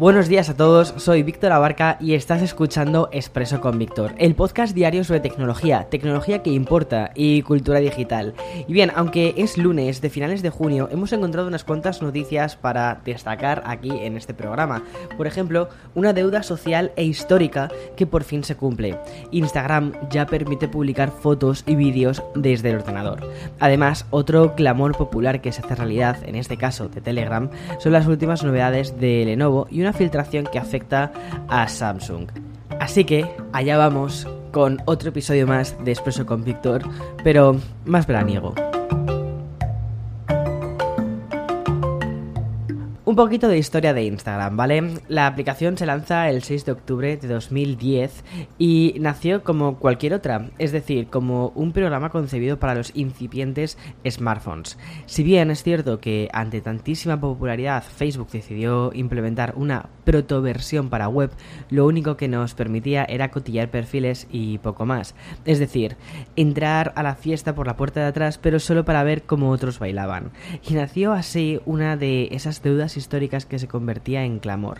Buenos días a todos, soy Víctor Abarca y estás escuchando Expreso con Víctor, el podcast diario sobre tecnología, tecnología que importa y cultura digital. Y bien, aunque es lunes de finales de junio, hemos encontrado unas cuantas noticias para destacar aquí en este programa. Por ejemplo, una deuda social e histórica que por fin se cumple. Instagram ya permite publicar fotos y vídeos desde el ordenador. Además, otro clamor popular que se hace realidad, en este caso de Telegram, son las últimas novedades de Lenovo y una filtración que afecta a Samsung. Así que allá vamos con otro episodio más de Expreso con Víctor, pero más veraniego. Un poquito de historia de Instagram, ¿vale? La aplicación se lanza el 6 de octubre de 2010 y nació como cualquier otra, es decir, como un programa concebido para los incipientes smartphones. Si bien es cierto que ante tantísima popularidad Facebook decidió implementar una protoversión para web, lo único que nos permitía era cotillar perfiles y poco más. Es decir, entrar a la fiesta por la puerta de atrás, pero solo para ver cómo otros bailaban. Y nació así una de esas deudas históricas que se convertía en clamor.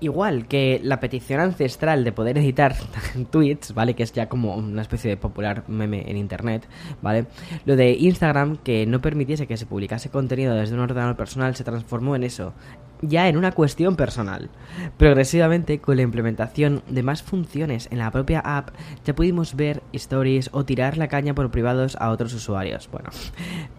Igual que la petición ancestral de poder editar tweets, ¿vale? Que es ya como una especie de popular meme en internet, ¿vale? Lo de Instagram, que no permitiese que se publicase contenido desde un ordenador personal, se transformó en eso, ya en una cuestión personal. Progresivamente, con la implementación de más funciones en la propia app, ya pudimos ver stories o tirar la caña por privados a otros usuarios. Bueno,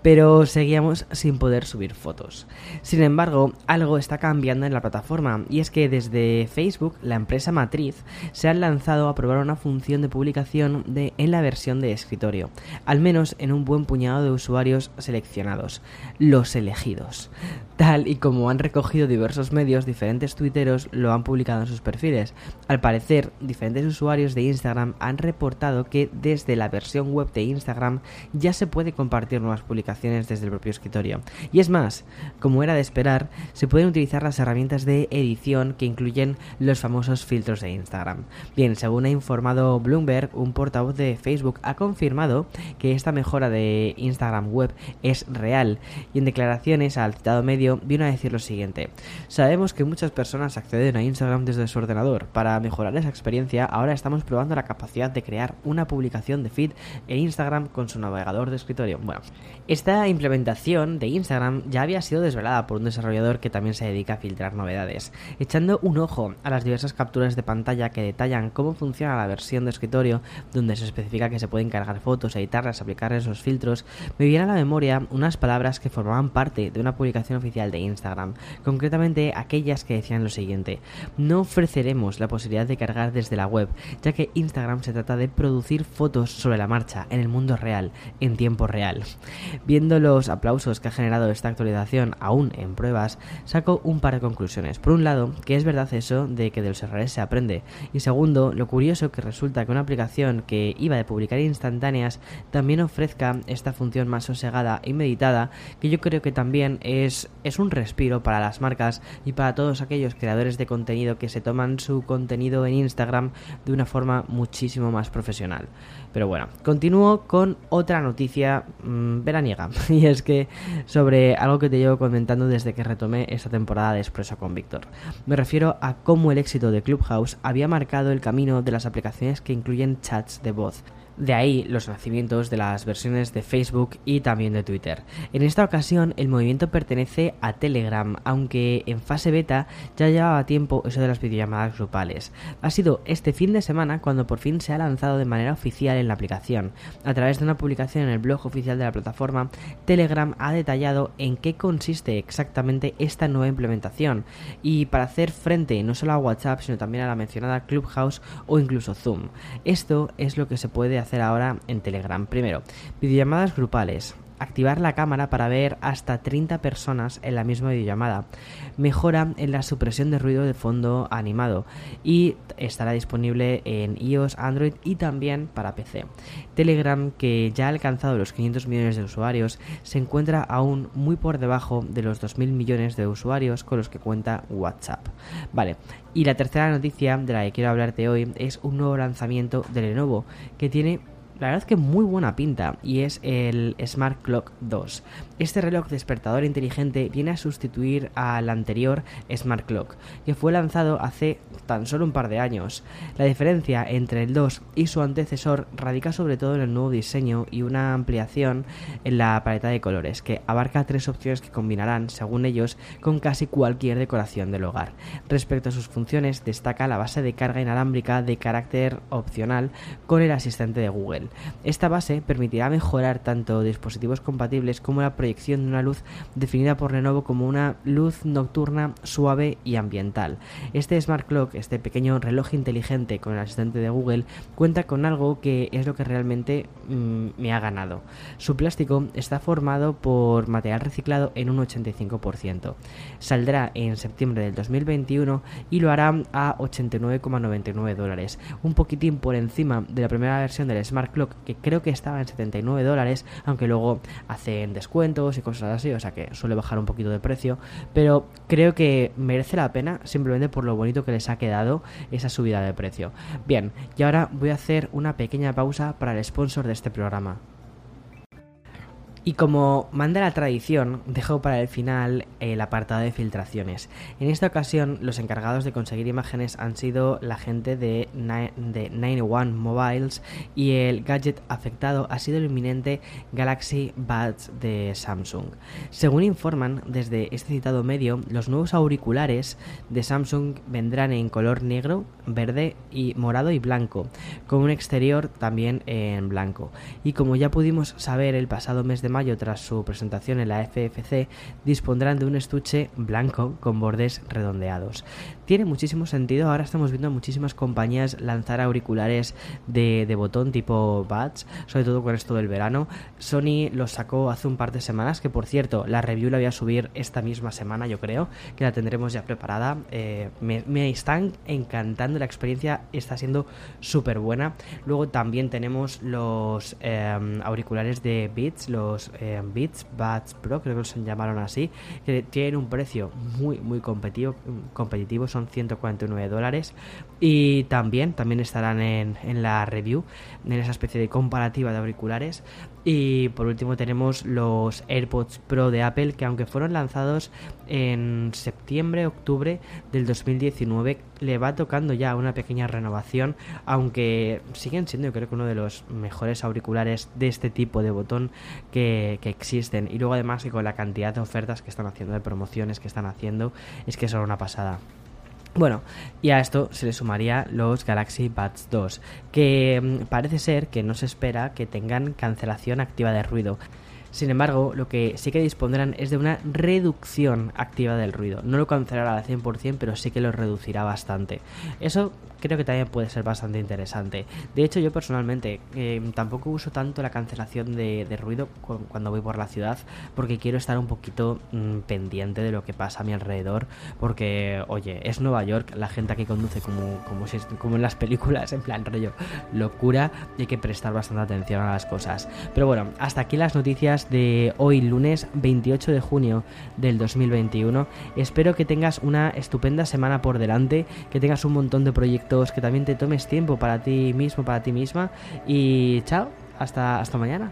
pero seguíamos sin poder subir fotos. Sin embargo, algo está cambiando en la plataforma y es que desde Facebook, la empresa matriz, se han lanzado a probar una función de publicación en la versión de escritorio, al menos en un buen puñado de usuarios seleccionados, los elegidos. Tal y como han recogido diversos medios, diferentes tuiteros lo han publicado en sus perfiles. Al parecer, diferentes usuarios de Instagram han reportado que desde la versión web de Instagram ya se puede compartir nuevas publicaciones desde el propio escritorio. Y es más, como era de esperar, se pueden utilizar las herramientas de edición que incluyen los famosos filtros de Instagram. Bien, según ha informado Bloomberg, un portavoz de Facebook ha confirmado que esta mejora de Instagram web es real y en declaraciones al citado medio vino a decir lo siguiente. Sabemos que muchas personas acceden a Instagram desde su ordenador. Para mejorar esa experiencia, ahora estamos probando la capacidad de crear una publicación de feed en Instagram con su navegador de escritorio. Bueno, esta implementación de Instagram ya había sido desvelada por un desarrollador que también se dedica a filtrar novedades, echando un ojo a las diversas capturas de pantalla que detallan cómo funciona la versión de escritorio, donde se especifica que se pueden cargar fotos, editarlas, aplicar esos filtros, me viene a la memoria unas palabras que formaban parte de una publicación oficial de Instagram, aquellas que decían lo siguiente, no ofreceremos la posibilidad de cargar desde la web, ya que Instagram se trata de producir fotos sobre la marcha, en el mundo real, en tiempo real. Viendo los aplausos que ha generado esta actualización aún en pruebas, saco un par de conclusiones. Por un lado, que es verdad eso de que de los errores se aprende, y segundo, lo curioso que resulta que una aplicación que iba de publicar instantáneas también ofrezca esta función más sosegada y meditada, que yo creo que también es, es un respiro para las marcas y para todos aquellos creadores de contenido que se toman su contenido en Instagram de una forma muchísimo más profesional. Pero bueno, continúo con otra noticia mmm, veraniega y es que sobre algo que te llevo comentando desde que retomé esta temporada de Expreso con Víctor. Me refiero a cómo el éxito de Clubhouse había marcado el camino de las aplicaciones que incluyen chats de voz. De ahí los nacimientos de las versiones de Facebook y también de Twitter. En esta ocasión el movimiento pertenece a Telegram, aunque en fase beta ya llevaba tiempo eso de las videollamadas grupales. Ha sido este fin de semana cuando por fin se ha lanzado de manera oficial en la aplicación. A través de una publicación en el blog oficial de la plataforma, Telegram ha detallado en qué consiste exactamente esta nueva implementación y para hacer frente no solo a WhatsApp sino también a la mencionada Clubhouse o incluso Zoom. Esto es lo que se puede hacer ahora en Telegram. Primero, videollamadas grupales. Activar la cámara para ver hasta 30 personas en la misma videollamada, mejora en la supresión de ruido de fondo animado y estará disponible en iOS, Android y también para PC. Telegram, que ya ha alcanzado los 500 millones de usuarios, se encuentra aún muy por debajo de los 2.000 millones de usuarios con los que cuenta WhatsApp. Vale, y la tercera noticia de la que quiero hablarte hoy es un nuevo lanzamiento de Lenovo que tiene la verdad es que muy buena pinta y es el Smart Clock 2. Este reloj despertador inteligente viene a sustituir al anterior Smart Clock, que fue lanzado hace tan solo un par de años. La diferencia entre el 2 y su antecesor radica sobre todo en el nuevo diseño y una ampliación en la paleta de colores, que abarca tres opciones que combinarán, según ellos, con casi cualquier decoración del hogar. Respecto a sus funciones, destaca la base de carga inalámbrica de carácter opcional con el asistente de Google. Esta base permitirá mejorar tanto dispositivos compatibles como la proyección de una luz definida por Lenovo como una luz nocturna suave y ambiental. Este Smart Clock, este pequeño reloj inteligente con el asistente de Google, cuenta con algo que es lo que realmente mm, me ha ganado. Su plástico está formado por material reciclado en un 85%. Saldrá en septiembre del 2021 y lo hará a 89,99 dólares, un poquitín por encima de la primera versión del Smart Clock que creo que estaba en 79 dólares, aunque luego hacen descuentos y cosas así, o sea que suele bajar un poquito de precio, pero creo que merece la pena simplemente por lo bonito que les ha quedado esa subida de precio. Bien, y ahora voy a hacer una pequeña pausa para el sponsor de este programa. Y como manda la tradición, dejo para el final el apartado de filtraciones. En esta ocasión, los encargados de conseguir imágenes han sido la gente de, 91 Mobiles y el gadget afectado ha sido el inminente Galaxy Buds de Samsung. Según informan desde este citado medio, los nuevos auriculares de Samsung vendrán en color negro, verde y morado y blanco, con un exterior también en blanco. Y como ya pudimos saber el pasado mes de mayo tras su presentación en la FFC dispondrán de un estuche blanco con bordes redondeados. Tiene muchísimo sentido, ahora estamos viendo muchísimas compañías lanzar auriculares de, botón tipo Buds, sobre todo con esto del verano. Sony los sacó hace un par de semanas, que por cierto, la review la voy a subir esta misma semana, yo creo, que la tendremos ya preparada. Eh, me, están encantando, la experiencia está siendo súper buena. Luego también tenemos los eh, auriculares de Beats, los eh, Beats Pro, creo que se llamaron así, que tienen un precio muy, muy competitivo, competitivo son 149 dólares. Y también, también estarán en, en la review, en esa especie de comparativa de auriculares. Y por último tenemos los AirPods Pro de Apple que aunque fueron lanzados en septiembre, octubre del 2019, le va tocando ya una pequeña renovación, aunque siguen siendo yo creo que uno de los mejores auriculares de este tipo de botón que, que existen. Y luego además con la cantidad de ofertas que están haciendo, de promociones que están haciendo, es que son una pasada. Bueno, y a esto se le sumaría los Galaxy Buds 2, que mm, parece ser que no se espera que tengan cancelación activa de ruido. Sin embargo, lo que sí que dispondrán es de una reducción activa del ruido. No lo cancelará al 100%, pero sí que lo reducirá bastante. Eso creo que también puede ser bastante interesante. De hecho, yo personalmente eh, tampoco uso tanto la cancelación de, ruido cuando voy por la ciudad porque quiero estar un poquito mm, pendiente de lo que pasa a mi alrededor porque, oye, es Nueva York, la gente aquí conduce como, como, como en las películas, en plan rollo locura y hay que prestar bastante atención a las cosas. Pero bueno, hasta aquí las noticias de hoy lunes 28 de junio del 2021. Espero que tengas una estupenda semana por delante, que tengas un montón de que también te tomes tiempo para ti mismo, para ti misma. Y chao, hasta, hasta mañana.